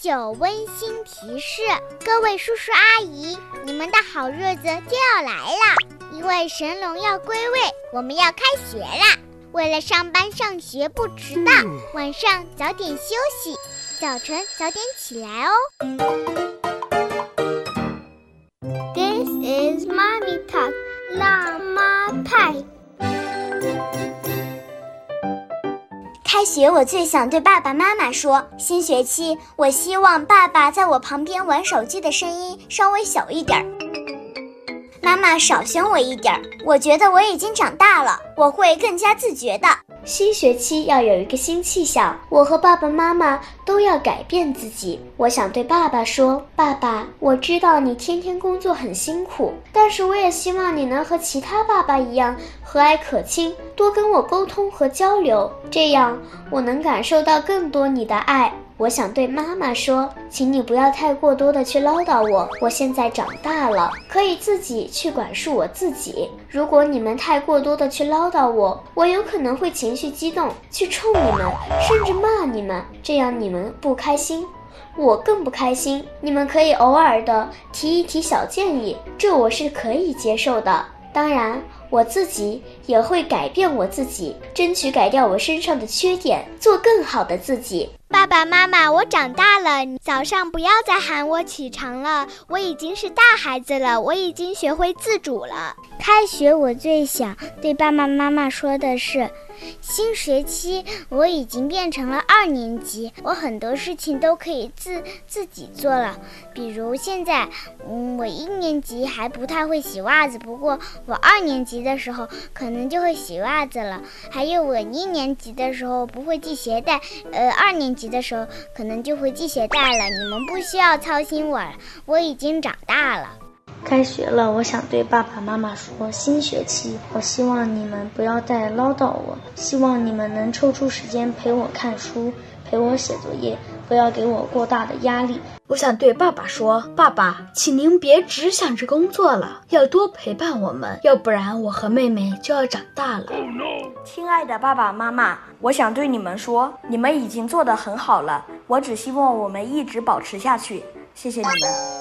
九温馨提示：各位叔叔阿姨，你们的好日子就要来了，因为神龙要归位，我们要开学啦！为了上班上学不迟到，晚上早点休息，早晨早点起来哦。This is mommy talk，辣妈派。开学，我最想对爸爸妈妈说：新学期，我希望爸爸在我旁边玩手机的声音稍微小一点儿，妈妈少凶我一点儿。我觉得我已经长大了，我会更加自觉的。新学期要有一个新气象，我和爸爸妈妈都要改变自己。我想对爸爸说：“爸爸，我知道你天天工作很辛苦，但是我也希望你能和其他爸爸一样和蔼可亲，多跟我沟通和交流，这样我能感受到更多你的爱。”我想对妈妈说，请你不要太过多的去唠叨我。我现在长大了，可以自己去管束我自己。如果你们太过多的去唠叨我，我有可能会情绪激动，去冲你们，甚至骂你们，这样你们不开心，我更不开心。你们可以偶尔的提一提小建议，这我是可以接受的。当然，我自己也会改变我自己，争取改掉我身上的缺点，做更好的自己。爸爸妈妈，我长大了，早上不要再喊我起床了。我已经是大孩子了，我已经学会自主了。开学，我最想对爸爸妈妈说的是。新学期我已经变成了二年级，我很多事情都可以自自己做了。比如现在，嗯，我一年级还不太会洗袜子，不过我二年级的时候可能就会洗袜子了。还有我一年级的时候不会系鞋带，呃，二年级的时候可能就会系鞋带了。你们不需要操心我了，我已经长大了。开学了，我想对爸爸妈妈说：新学期，我希望你们不要再唠叨我，希望你们能抽出时间陪我看书，陪我写作业，不要给我过大的压力。我想对爸爸说：爸爸，请您别只想着工作了，要多陪伴我们，要不然我和妹妹就要长大了。亲爱的爸爸妈妈，我想对你们说，你们已经做得很好了，我只希望我们一直保持下去。谢谢你们。